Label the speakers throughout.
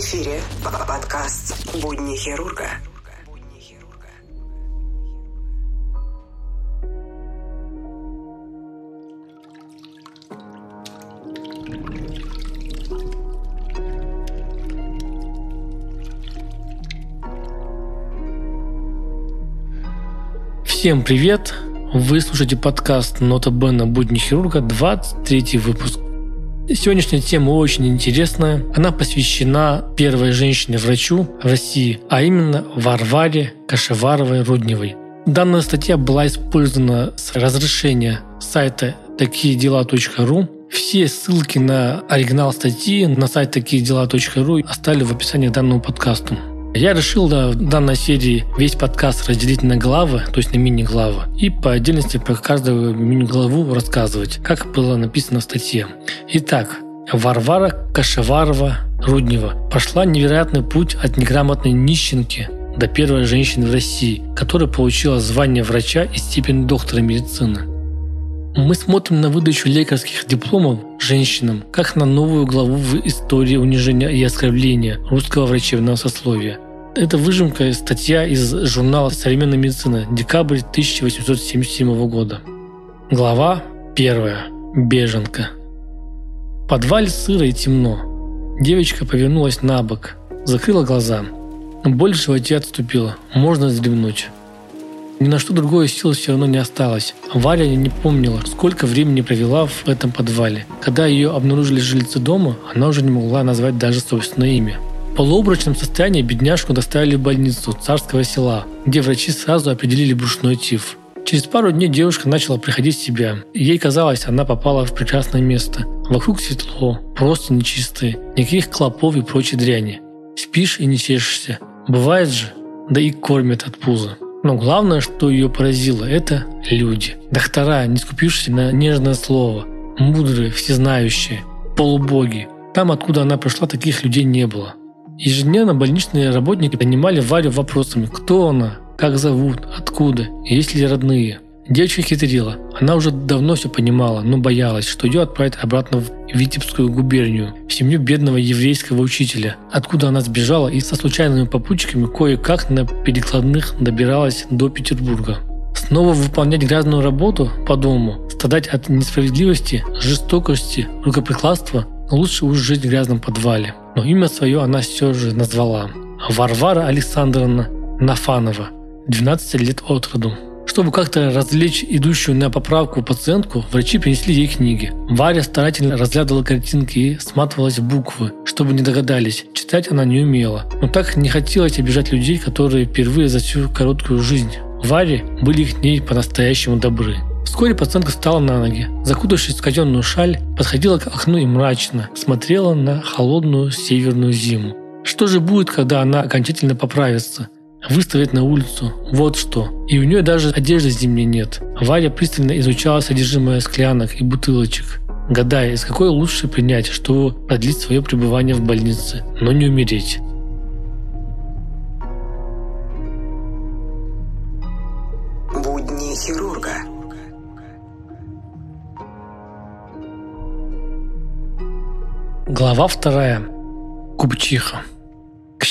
Speaker 1: эфире подкаст «Будни хирурга».
Speaker 2: Всем привет! Вы слушаете подкаст «Нота Бена. Будни хирурга», 23 выпуск. Сегодняшняя тема очень интересная. Она посвящена первой женщине-врачу в России, а именно Варваре Кашеваровой-Рудневой. Данная статья была использована с разрешения сайта такие дела.ру. Все ссылки на оригинал статьи на сайт такие дела.ру оставили в описании к данному подкасту. Я решил да, в данной серии весь подкаст разделить на главы, то есть на мини-главы, и по отдельности про каждую мини-главу рассказывать, как было написано в статье. Итак, Варвара Кашеварова Руднева прошла невероятный путь от неграмотной нищенки до первой женщины в России, которая получила звание врача и степень доктора медицины. Мы смотрим на выдачу лекарских дипломов женщинам как на новую главу в истории унижения и оскорбления русского врачебного сословия. Это выжимка статья из журнала «Современная медицина», декабрь 1877 года. Глава 1. Беженка. В подвале сыро и темно. Девочка повернулась на бок, закрыла глаза. Боль в животе отступила. Можно вздремнуть. Ни на что другое сил все равно не осталось. Варя не помнила, сколько времени провела в этом подвале. Когда ее обнаружили жильцы дома, она уже не могла назвать даже собственное имя. В полуобрачном состоянии бедняжку доставили в больницу царского села, где врачи сразу определили брюшной тиф. Через пару дней девушка начала приходить в себя. Ей казалось, она попала в прекрасное место. Вокруг светло, просто нечистые, никаких клопов и прочей дряни. Спишь и не чешешься. Бывает же, да и кормят от пуза. Но главное, что ее поразило, это люди. Доктора, не скупившиеся на нежное слово. Мудрые, всезнающие, полубоги. Там, откуда она пришла, таких людей не было. Ежедневно больничные работники донимали Варю вопросами, кто она, как зовут, откуда, есть ли родные – Девочка хитрила. Она уже давно все понимала, но боялась, что ее отправят обратно в Витебскую губернию, в семью бедного еврейского учителя, откуда она сбежала и со случайными попутчиками кое-как на перекладных добиралась до Петербурга. Снова выполнять грязную работу по дому, страдать от несправедливости, жестокости, рукоприкладства, лучше уж жить в грязном подвале. Но имя свое она все же назвала. Варвара Александровна Нафанова, 12 лет от роду. Чтобы как-то развлечь идущую на поправку пациентку, врачи принесли ей книги. Варя старательно разглядывала картинки и сматывалась в буквы, чтобы не догадались. Читать она не умела. Но так не хотелось обижать людей, которые впервые за всю короткую жизнь Варе были к ней по-настоящему добры. Вскоре пациентка встала на ноги, закутавшись в казенную шаль, подходила к окну и мрачно смотрела на холодную северную зиму. Что же будет, когда она окончательно поправится? Выставить на улицу. Вот что. И у нее даже одежды зимней нет. Варя пристально изучала содержимое склянок и бутылочек, гадая, из какой лучше принять, чтобы продлить свое пребывание в больнице, но не умереть.
Speaker 1: Будни хирурга.
Speaker 2: Глава вторая. Купчиха.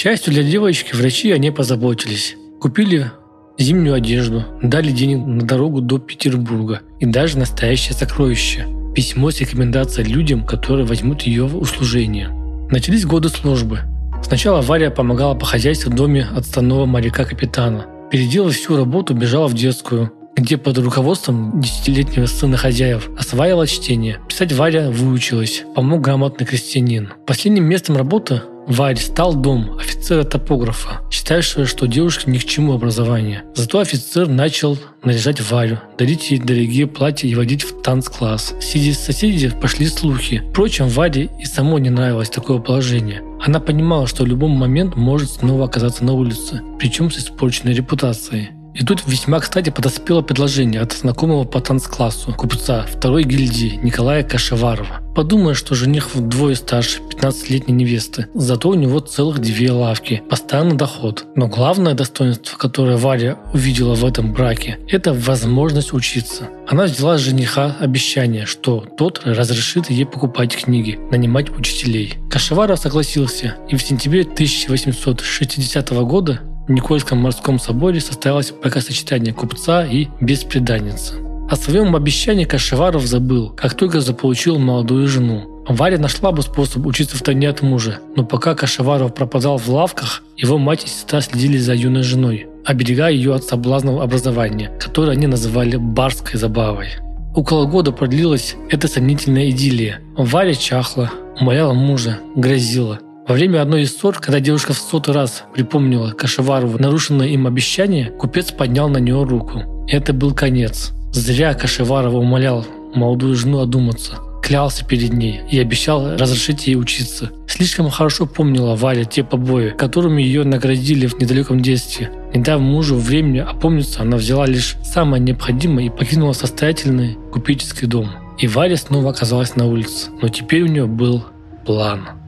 Speaker 2: Счастью для девочки, врачи о ней позаботились. Купили зимнюю одежду, дали денег на дорогу до Петербурга и даже настоящее сокровище – письмо с рекомендацией людям, которые возьмут ее в услужение. Начались годы службы. Сначала Варя помогала по хозяйству в доме отставного моряка-капитана. Переделав всю работу, бежала в детскую, где под руководством десятилетнего сына хозяев осваивала чтение. Писать Варя выучилась, помог грамотный крестьянин. Последним местом работы Варь стал дом офицера-топографа, считавшего, что девушке ни к чему образование. Зато офицер начал наряжать Варю, дарить ей дорогие платья и водить в танцкласс. Сидя с соседей, пошли слухи. Впрочем, Варе и самой не нравилось такое положение. Она понимала, что в любой момент может снова оказаться на улице, причем с испорченной репутацией. И тут весьма кстати подоспело предложение от знакомого по танцклассу купца второй гильдии Николая Кашеварова. Подумая, что жених вдвое старше 15-летней невесты, зато у него целых две лавки, постоянный доход. Но главное достоинство, которое Варя увидела в этом браке, это возможность учиться. Она взяла с жениха обещание, что тот разрешит ей покупать книги, нанимать учителей. Кашеваров согласился, и в сентябре 1860 года Никольском морском соборе состоялось бракосочетание купца и беспреданницы. О своем обещании Кашеваров забыл, как только заполучил молодую жену. Варя нашла бы способ учиться в тайне от мужа, но пока Кашеваров пропадал в лавках, его мать и сестра следили за юной женой, оберегая ее от соблазнов образования, которое они называли «барской забавой». Около года продлилась эта сомнительная идиллия. Варя чахла, умоляла мужа, грозила – во время одной из ссор, когда девушка в сотый раз припомнила Кашеварову нарушенное им обещание, купец поднял на нее руку. Это был конец. Зря Кашеварова умолял молодую жену одуматься. Клялся перед ней и обещал разрешить ей учиться. Слишком хорошо помнила Валя те побои, которыми ее наградили в недалеком детстве. Не дав мужу времени опомниться, она взяла лишь самое необходимое и покинула состоятельный купеческий дом. И Варя снова оказалась на улице. Но теперь у нее был план.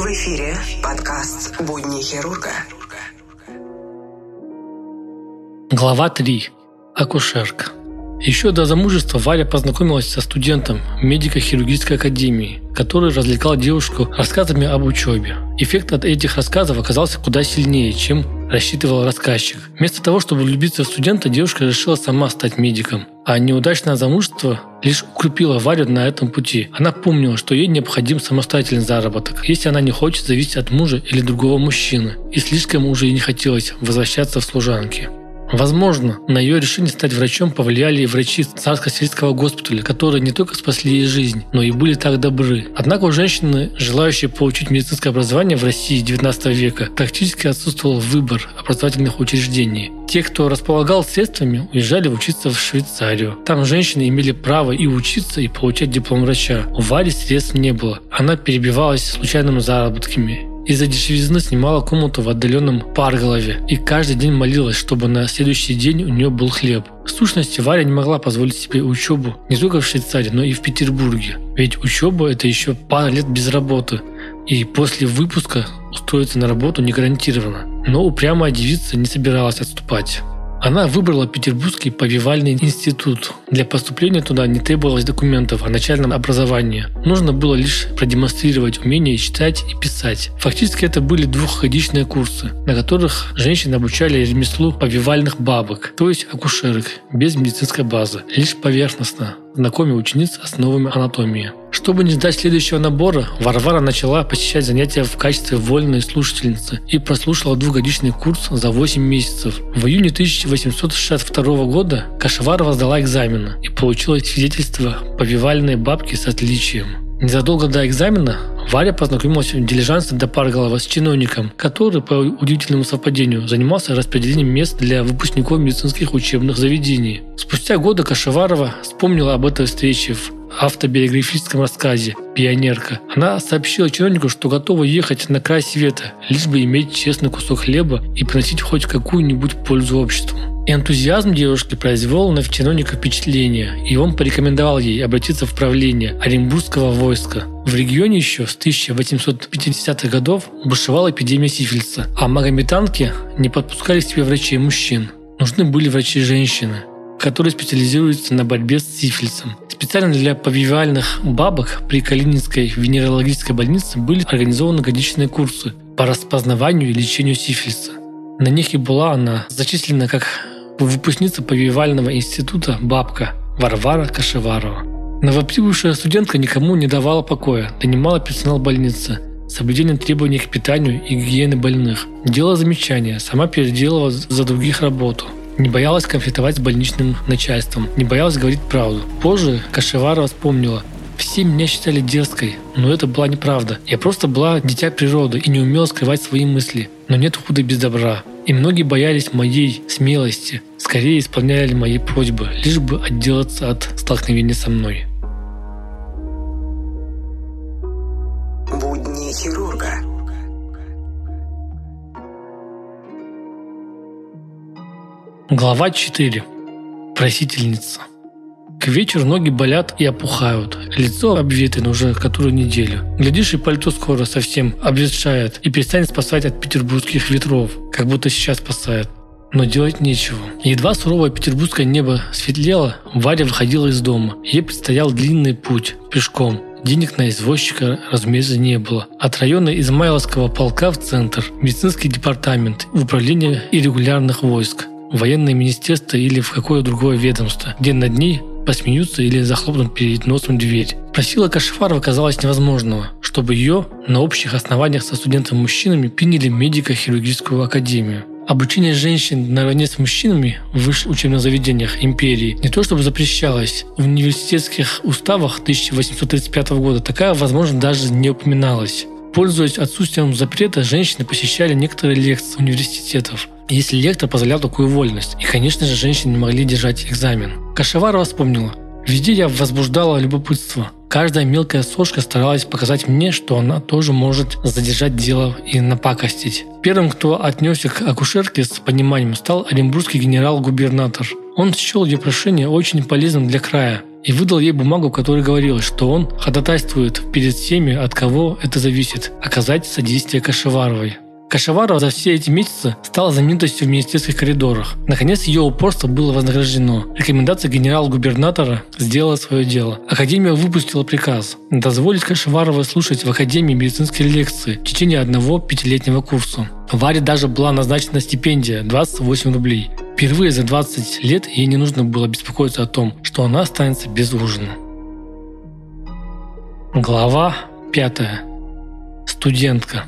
Speaker 1: В эфире подкаст «Будни хирурга».
Speaker 2: Глава 3. Акушерка. Еще до замужества Варя познакомилась со студентом медико-хирургической академии, который развлекал девушку рассказами об учебе. Эффект от этих рассказов оказался куда сильнее, чем рассчитывал рассказчик. Вместо того, чтобы влюбиться в студента, девушка решила сама стать медиком. А неудачное замужество лишь укрепило Варю на этом пути. Она помнила, что ей необходим самостоятельный заработок, если она не хочет зависеть от мужа или другого мужчины. И слишком уже и не хотелось возвращаться в служанки. Возможно, на ее решение стать врачом повлияли и врачи царско-сельского госпиталя, которые не только спасли ей жизнь, но и были так добры. Однако у женщины, желающей получить медицинское образование в России XIX века, практически отсутствовал выбор образовательных учреждений. Те, кто располагал средствами, уезжали учиться в Швейцарию. Там женщины имели право и учиться, и получать диплом врача. У Вари средств не было. Она перебивалась случайными заработками из-за дешевизны снимала комнату в отдаленном Парголове и каждый день молилась, чтобы на следующий день у нее был хлеб. В сущности, Варя не могла позволить себе учебу не только в Швейцарии, но и в Петербурге. Ведь учеба – это еще пара лет без работы, и после выпуска устроиться на работу не гарантировано. Но упрямая девица не собиралась отступать. Она выбрала Петербургский повивальный институт. Для поступления туда не требовалось документов о начальном образовании. Нужно было лишь продемонстрировать умение читать и писать. Фактически это были двухгодичные курсы, на которых женщины обучали ремеслу повивальных бабок, то есть акушерок, без медицинской базы, лишь поверхностно, знакомя учениц основами анатомии. Чтобы не сдать следующего набора, Варвара начала посещать занятия в качестве вольной слушательницы и прослушала двухгодичный курс за 8 месяцев. В июне 1862 года Кашеварова сдала экзамены и получила свидетельство повивальной бабки с отличием. Незадолго до экзамена Варя познакомилась в дилижансе до Парголова с чиновником, который, по удивительному совпадению, занимался распределением мест для выпускников медицинских учебных заведений. Спустя годы Кашеварова вспомнила об этой встрече в автобиографическом рассказе «Пионерка». Она сообщила чиновнику, что готова ехать на край света, лишь бы иметь честный кусок хлеба и приносить хоть какую-нибудь пользу обществу. Энтузиазм девушки произвел на чиновника впечатление, и он порекомендовал ей обратиться в правление Оренбургского войска. В регионе еще с 1850-х годов бушевала эпидемия сифилиса, а магометанки не подпускали к себе врачей мужчин. Нужны были врачи-женщины, которые специализируются на борьбе с сифилисом. Специально для повивальных бабок при Калининской венерологической больнице были организованы годичные курсы по распознаванию и лечению сифилиса. На них и была она зачислена как выпускница повивального института бабка Варвара Кашеварова. Новоприбывшая студентка никому не давала покоя, донимала персонал больницы, соблюдением требований к питанию и гигиены больных. Делала замечания, сама переделала за других работу. Не боялась конфликтовать с больничным начальством, не боялась говорить правду. Позже Кашеварова вспомнила, все меня считали дерзкой, но это была неправда. Я просто была дитя природы и не умела скрывать свои мысли. Но нет худа без добра и многие боялись моей смелости, скорее исполняли мои просьбы, лишь бы отделаться от столкновения со мной.
Speaker 1: Будни хирурга.
Speaker 2: Глава 4. Просительница. К вечеру ноги болят и опухают. Лицо обветрено уже которую неделю. Глядишь, и пальто скоро совсем обветшает и перестанет спасать от петербургских ветров, как будто сейчас спасает. Но делать нечего. Едва суровое петербургское небо светлело, Варя выходила из дома. Ей предстоял длинный путь, пешком. Денег на извозчика, разумеется, не было. От района Измайловского полка в центр, медицинский департамент, управление иррегулярных войск военное министерство или в какое другое ведомство, где над ней посмеются или захлопнут перед носом дверь. Просила Кашифарова казалось невозможного, чтобы ее на общих основаниях со студентами-мужчинами приняли медико-хирургическую академию. Обучение женщин наравне с мужчинами в высших учебных заведениях империи не то чтобы запрещалось, в университетских уставах 1835 года такая возможность даже не упоминалась. Пользуясь отсутствием запрета, женщины посещали некоторые лекции университетов, если лектор позволял такую вольность. И, конечно же, женщины не могли держать экзамен. Кашеварова вспомнила. Везде я возбуждала любопытство. Каждая мелкая сошка старалась показать мне, что она тоже может задержать дело и напакостить. Первым, кто отнесся к акушерке с пониманием, стал оренбургский генерал-губернатор. Он счел ее прошение очень полезным для края и выдал ей бумагу, в которой говорилось, что он ходатайствует перед всеми, от кого это зависит, оказать содействие Кашеваровой. Кашеварова за все эти месяцы стала знаменитостью в министерских коридорах. Наконец, ее упорство было вознаграждено. Рекомендация генерал-губернатора сделала свое дело. Академия выпустила приказ дозволить Кашеваровой слушать в Академии медицинские лекции в течение одного пятилетнего курса. Варе даже была назначена стипендия – 28 рублей. Впервые за 20 лет ей не нужно было беспокоиться о том, что она останется без ужина. Глава 5. Студентка.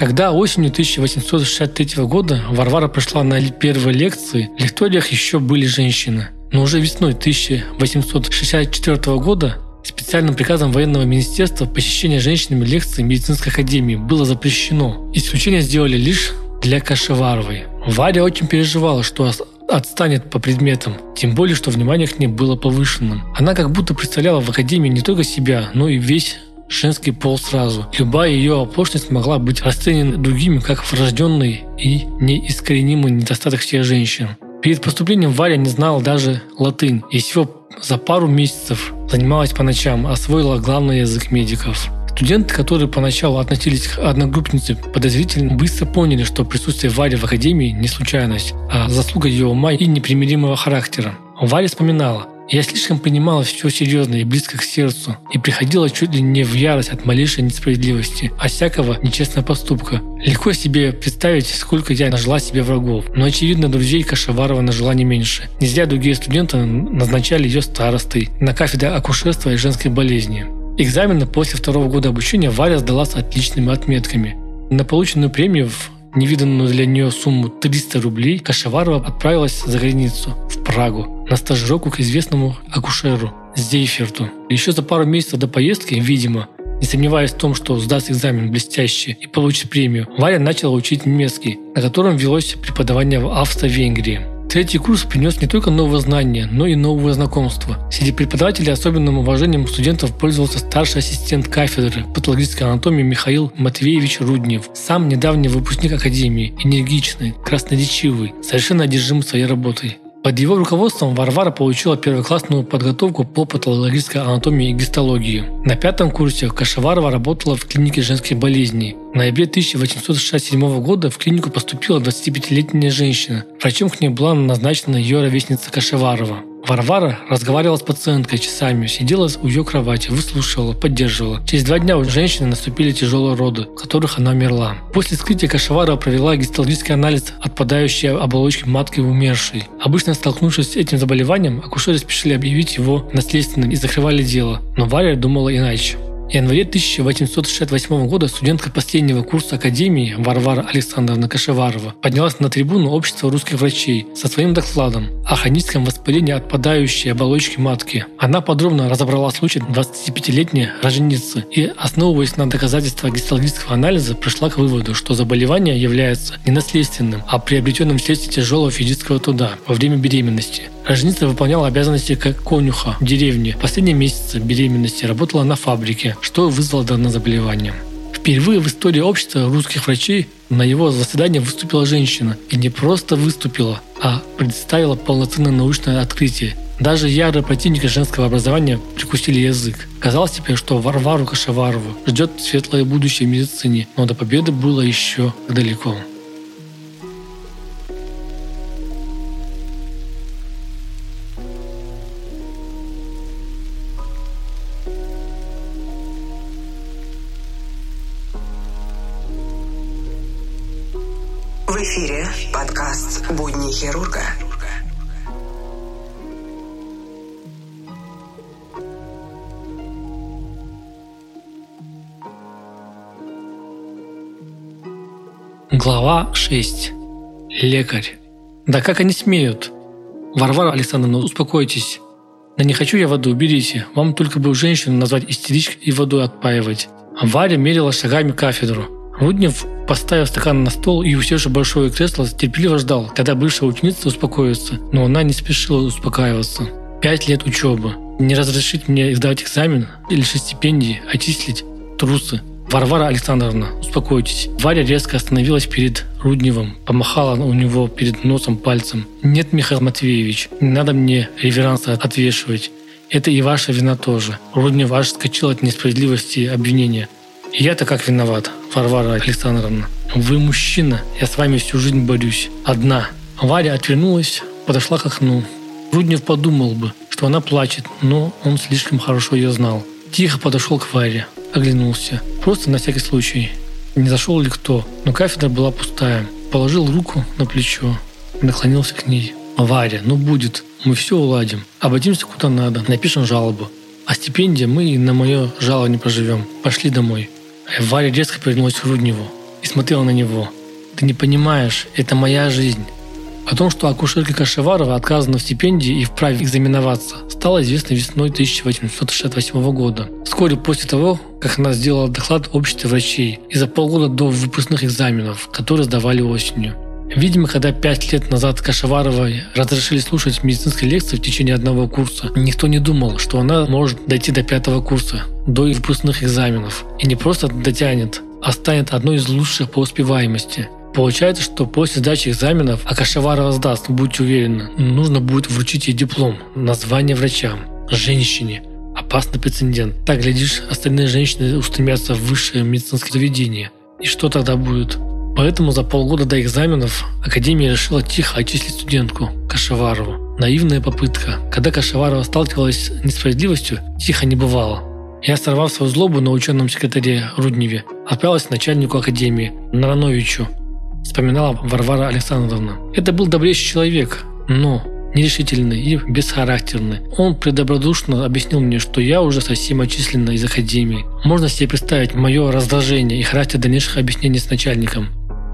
Speaker 2: Когда осенью 1863 года Варвара пришла на первые лекции, в лекториях еще были женщины. Но уже весной 1864 года Специальным приказом военного министерства посещение женщинами лекций медицинской академии было запрещено. Исключение сделали лишь для Кашеваровой. Варя очень переживала, что отстанет по предметам, тем более, что внимание к ней было повышенным. Она как будто представляла в академии не только себя, но и весь женский пол сразу. Любая ее оплошность могла быть расценена другими как врожденный и неискоренимый недостаток всех женщин. Перед поступлением Варя не знала даже латынь и всего за пару месяцев занималась по ночам, освоила главный язык медиков. Студенты, которые поначалу относились к одногруппнице подозрительно, быстро поняли, что присутствие Вари в академии не случайность, а заслуга ее ума и непримиримого характера. Варя вспоминала, я слишком понимала все серьезно и близко к сердцу, и приходила чуть ли не в ярость от малейшей несправедливости, а всякого нечестного поступка. Легко себе представить, сколько я нажила себе врагов, но очевидно, друзей Кашеварова нажила не меньше. Не зря другие студенты назначали ее старостой на кафедре акушерства и женской болезни. Экзамены после второго года обучения Варя сдала с отличными отметками. На полученную премию в невиданную для нее сумму 300 рублей, Кашеварова отправилась за границу, в Прагу, на стажировку к известному акушеру Зейферту. Еще за пару месяцев до поездки, видимо, не сомневаясь в том, что сдаст экзамен блестяще и получит премию, Варя начала учить немецкий, на котором велось преподавание в Австро-Венгрии. Третий курс принес не только новые знания, но и новые знакомства. Среди преподавателей особенным уважением студентов пользовался старший ассистент кафедры патологической анатомии Михаил Матвеевич Руднев, сам недавний выпускник академии, энергичный, красноречивый, совершенно одержим своей работой. Под его руководством Варвара получила первоклассную подготовку по патологической анатомии и гистологии. На пятом курсе Кашеварова работала в клинике женских болезней. В ноябре 1867 года в клинику поступила 25-летняя женщина. Врачом к ней была назначена ее ровесница Кашеварова. Варвара разговаривала с пациенткой часами, сидела у ее кровати, выслушивала, поддерживала. Через два дня у женщины наступили тяжелые роды, в которых она умерла. После вскрытия Кашеварова провела гистологический анализ отпадающей оболочки матки умершей. Обычно столкнувшись с этим заболеванием, акушеры спешили объявить его наследственным и закрывали дело. Но Варя думала иначе. Январе 1868 года студентка последнего курса Академии Варвара Александровна Кашеварова поднялась на трибуну общества русских врачей со своим докладом о хроническом воспалении отпадающей оболочки матки. Она подробно разобрала случай 25-летней роженицы и, основываясь на доказательствах гистологического анализа, пришла к выводу, что заболевание является не наследственным, а приобретенным вследствие тяжелого физического труда во время беременности – Роженица выполняла обязанности как конюха в деревне. Последние месяцы беременности работала на фабрике, что вызвало данное заболевание. Впервые в истории общества русских врачей на его заседании выступила женщина. И не просто выступила, а представила полноценное научное открытие. Даже ярые противники женского образования прикусили язык. Казалось теперь, что Варвару Кашеварову ждет светлое будущее в медицине, но до победы было еще далеко.
Speaker 1: В эфире подкаст «Будни хирурга».
Speaker 2: Глава 6. Лекарь. Да как они смеют? Варвара Александровна, успокойтесь. Да не хочу я воду, уберите. Вам только бы женщину назвать истеричкой и воду отпаивать. Варя мерила шагами кафедру. Руднев поставил стакан на стол и, усевши большое кресло, терпеливо ждал, когда бывшая ученица успокоится, но она не спешила успокаиваться. Пять лет учебы. Не разрешить мне сдавать экзамен или стипендии, отчислить трусы. Варвара Александровна, успокойтесь. Варя резко остановилась перед Рудневым, помахала у него перед носом пальцем. Нет, Михаил Матвеевич, не надо мне реверансы отвешивать. Это и ваша вина тоже. Руднев аж скачал от несправедливости обвинения. И я-то как виноват, Варвара Александровна. Вы мужчина, я с вами всю жизнь борюсь. Одна. Варя отвернулась, подошла к окну. Руднев подумал бы, что она плачет, но он слишком хорошо ее знал. Тихо подошел к Варе, оглянулся. Просто на всякий случай. Не зашел ли кто, но кафедра была пустая. Положил руку на плечо, наклонился к ней. «Варя, ну будет, мы все уладим. Обойдемся куда надо, напишем жалобу. А стипендия мы на мое жалование проживем. Пошли домой». Варя резко повернулась к Рудневу и смотрела на него. «Ты не понимаешь, это моя жизнь. О том, что акушерке Кашеварова отказано в стипендии и вправе экзаменоваться, стало известно весной 1868 года. Вскоре после того, как она сделала доклад обществу врачей и за полгода до выпускных экзаменов, которые сдавали осенью. Видимо, когда пять лет назад Кашеваровой разрешили слушать медицинские лекции в течение одного курса, никто не думал, что она может дойти до пятого курса, до выпускных экзаменов. И не просто дотянет, а станет одной из лучших по успеваемости. Получается, что после сдачи экзаменов Акашеварова сдаст, будьте уверены, нужно будет вручить ей диплом, название врачам, женщине. Опасный прецедент. Так, глядишь, остальные женщины устремятся в высшее медицинское заведение. И что тогда будет? Поэтому за полгода до экзаменов Академия решила тихо отчислить студентку Кашеварову. Наивная попытка. Когда Кашеварова сталкивалась с несправедливостью, тихо не бывало. Я, сорвав свою злобу на ученом секретаре Рудневе, отправилась к начальнику Академии, Нарановичу, вспоминала Варвара Александровна. Это был добрейший человек, но нерешительный и бесхарактерный. Он предобродушно объяснил мне, что я уже совсем отчислена из академии. Можно себе представить мое раздражение и характер дальнейших объяснений с начальником.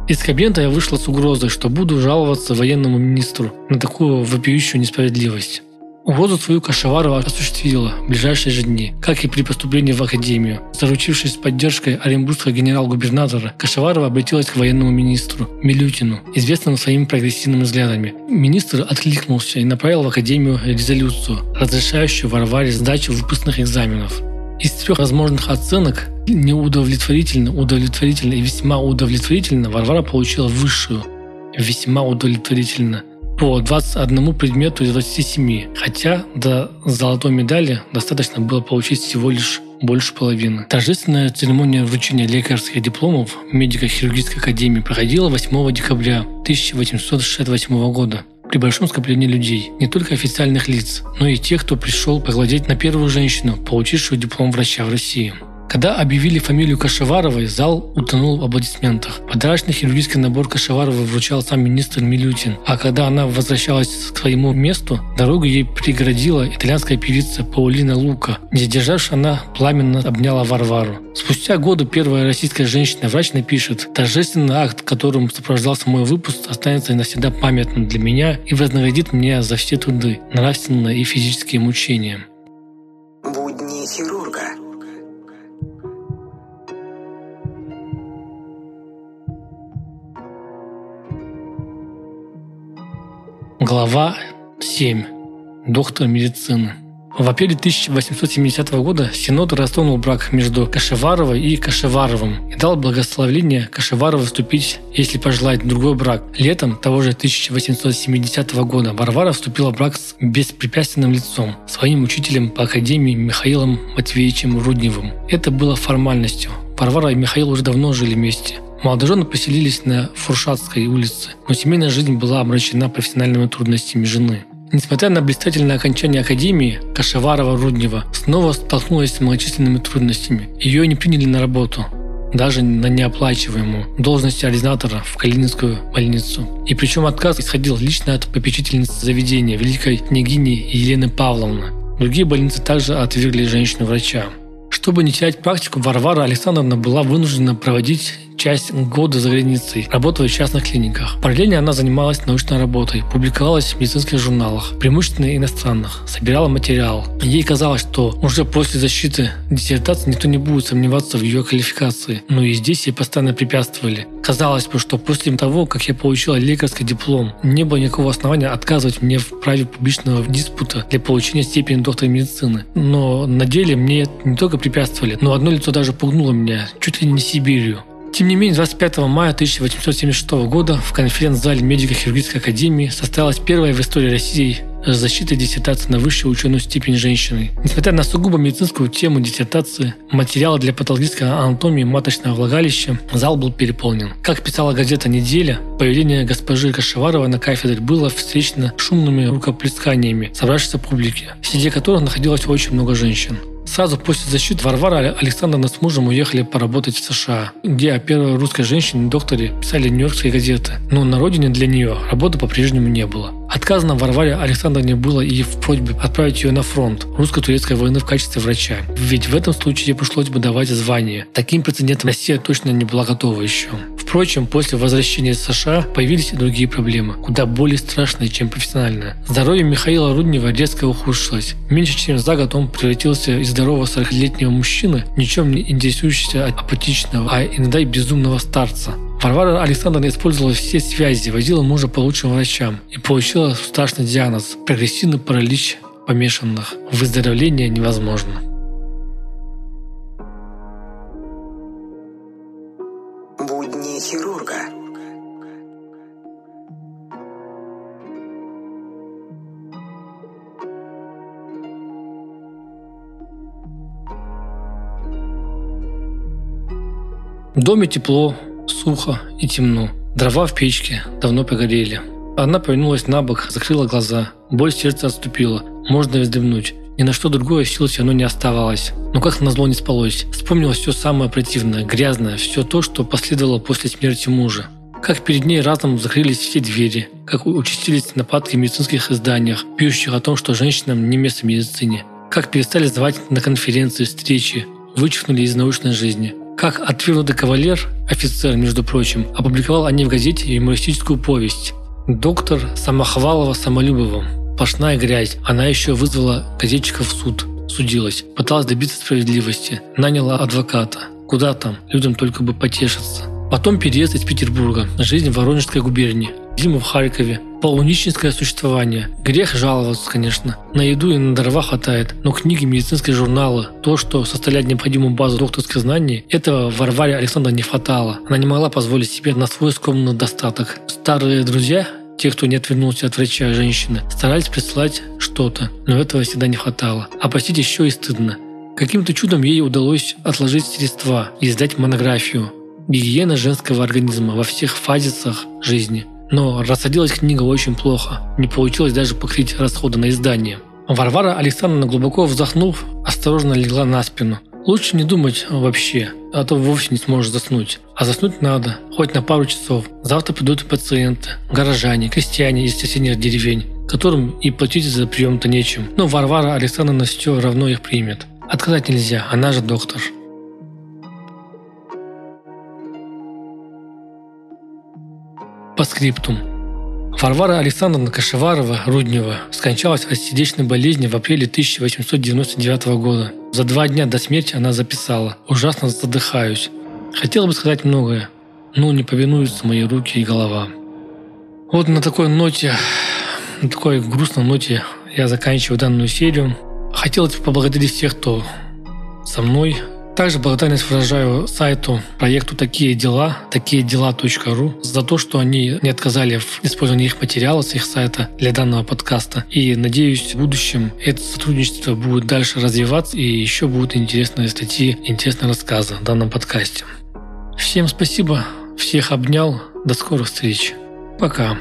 Speaker 2: Из кабинета я вышла с угрозой, что буду жаловаться военному министру на такую вопиющую несправедливость. Угрозу свою Кашеварова осуществила в ближайшие же дни, как и при поступлении в академию. Заручившись поддержкой оренбургского генерал-губернатора, Кашеварова обратилась к военному министру Милютину, известному своими прогрессивными взглядами. Министр откликнулся и направил в академию резолюцию, разрешающую Варваре сдачу выпускных экзаменов. Из трех возможных оценок неудовлетворительно, удовлетворительно и весьма удовлетворительно Варвара получила высшую. Весьма удовлетворительно – по 21 предмету из 27, хотя до золотой медали достаточно было получить всего лишь больше половины. Торжественная церемония вручения лекарских дипломов медико-хирургической академии проходила 8 декабря 1868 года при большом скоплении людей, не только официальных лиц, но и тех, кто пришел поглядеть на первую женщину, получившую диплом врача в России. Когда объявили фамилию Кашеваровой, зал утонул в аплодисментах. Подарочный хирургический набор Кашеваровой вручал сам министр Милютин. А когда она возвращалась к своему месту, дорогу ей преградила итальянская певица Паулина Лука. Не сдержавшись, она пламенно обняла Варвару. Спустя годы первая российская женщина-врач напишет «Торжественный акт, которым сопровождался мой выпуск, останется навсегда памятным для меня и вознаградит меня за все труды, нравственные и физические мучения».
Speaker 1: Будни хирурга.
Speaker 2: Глава 7. Доктор медицины. В апреле 1870 года Синод расторгнул брак между Кашеваровой и Кашеваровым и дал благословение Кашеваровой вступить, если пожелает, другой брак. Летом того же 1870 года Варвара вступила в брак с беспрепятственным лицом, своим учителем по академии Михаилом Матвеевичем Рудневым. Это было формальностью. Варвара и Михаил уже давно жили вместе. Молодожены поселились на Фуршатской улице, но семейная жизнь была обращена профессиональными трудностями жены. Несмотря на блистательное окончание академии, Кашеварова-Руднева снова столкнулась с многочисленными трудностями. Ее не приняли на работу, даже на неоплачиваемую должность ординатора в Калининскую больницу. И причем отказ исходил лично от попечительницы заведения, великой княгини Елены Павловны. Другие больницы также отвергли женщину-врача. Чтобы не терять практику, Варвара Александровна была вынуждена проводить часть года за границей, работая в частных клиниках. Параллельно она занималась научной работой, публиковалась в медицинских журналах, преимущественно иностранных, собирала материал. Ей казалось, что уже после защиты диссертации никто не будет сомневаться в ее квалификации, но и здесь ей постоянно препятствовали. Казалось бы, что после того, как я получила лекарский диплом, не было никакого основания отказывать мне в праве публичного диспута для получения степени доктора медицины. Но на деле мне не только препятствовали, но одно лицо даже пугнуло меня, чуть ли не Сибирью. Тем не менее, 25 мая 1876 года в конференц-зале Медико-хирургической академии состоялась первая в истории России защита диссертации на высшую ученую степень женщины. Несмотря на сугубо медицинскую тему диссертации, материалы для патологической анатомии маточного влагалища, зал был переполнен. Как писала газета «Неделя», появление госпожи Кашеваровой на кафедре было встречено шумными рукоплесканиями собравшейся публики, среди которых находилось очень много женщин. Сразу после защиты Варвара Александровна с мужем уехали поработать в США, где о первой русской женщине-докторе писали нью-йоркские газеты. Но на родине для нее работы по-прежнему не было. Отказано Варваре Александровне было и в просьбе отправить ее на фронт русско-турецкой войны в качестве врача. Ведь в этом случае ей пришлось бы давать звание. Таким прецедентом Россия точно не была готова еще. Впрочем, после возвращения из США появились и другие проблемы, куда более страшные, чем профессиональные. Здоровье Михаила Руднева резко ухудшилось. Меньше чем за год он превратился из здорового 40-летнего мужчины, ничем не интересующегося апатичного, а иногда и безумного старца. Варвара Александровна использовала все связи, возила мужа по лучшим врачам и получила страшный диагноз – прогрессивный паралич помешанных. Выздоровление невозможно. В доме тепло, сухо и темно. Дрова в печке давно погорели. Она повернулась на бок, закрыла глаза. Боль сердца отступила. Можно вздремнуть. Ни на что другое сил все равно не оставалось. Но как назло не спалось. Вспомнилось все самое противное, грязное, все то, что последовало после смерти мужа. Как перед ней разом закрылись все двери, как участились нападки в медицинских изданиях, пьющих о том, что женщинам не место в медицине. Как перестали звать на конференции, встречи, вычеркнули из научной жизни. Как отвергнутый кавалер, офицер, между прочим, опубликовал о ней в газете юмористическую повесть «Доктор Самохвалова-Самолюбова. Пашная грязь». Она еще вызвала газетчиков в суд, судилась, пыталась добиться справедливости, наняла адвоката. Куда там, людям только бы потешиться. Потом переезд из Петербурга, жизнь в Воронежской губернии, зиму в Харькове, полунищенское существование. Грех жаловаться, конечно. На еду и на дрова хватает, но книги, медицинские журналы, то, что составляет необходимую базу докторских знаний, этого Варваре Александровне не хватало. Она не могла позволить себе на свой скромный достаток. Старые друзья, те, кто не отвернулся от врача женщины, старались прислать что-то, но этого всегда не хватало. А просить еще и стыдно. Каким-то чудом ей удалось отложить средства и издать монографию «Гигиена женского организма во всех фазисах жизни», но рассадилась книга очень плохо. Не получилось даже покрыть расходы на издание. Варвара Александровна, глубоко вздохнув, осторожно легла на спину. Лучше не думать вообще, а то вовсе не сможешь заснуть. А заснуть надо, хоть на пару часов. Завтра придут пациенты, горожане, крестьяне из соседних деревень, которым и платить за прием-то нечем. Но Варвара Александровна все равно их примет. Отказать нельзя, она же доктор. По скриптум. Варвара Александровна Кашеварова Руднева скончалась от сердечной болезни в апреле 1899 года. За два дня до смерти она записала «Ужасно задыхаюсь. Хотела бы сказать многое, но не повинуются мои руки и голова». Вот на такой ноте, на такой грустной ноте я заканчиваю данную серию. Хотелось бы поблагодарить всех, кто со мной. Также благодарность выражаю сайту, проекту «Такие дела», такие дела.ру за то, что они не отказали в использовании их материала с их сайта для данного подкаста. И надеюсь, в будущем это сотрудничество будет дальше развиваться и еще будут интересные статьи, интересные рассказы в данном подкасте. Всем спасибо, всех обнял, до скорых встреч. Пока.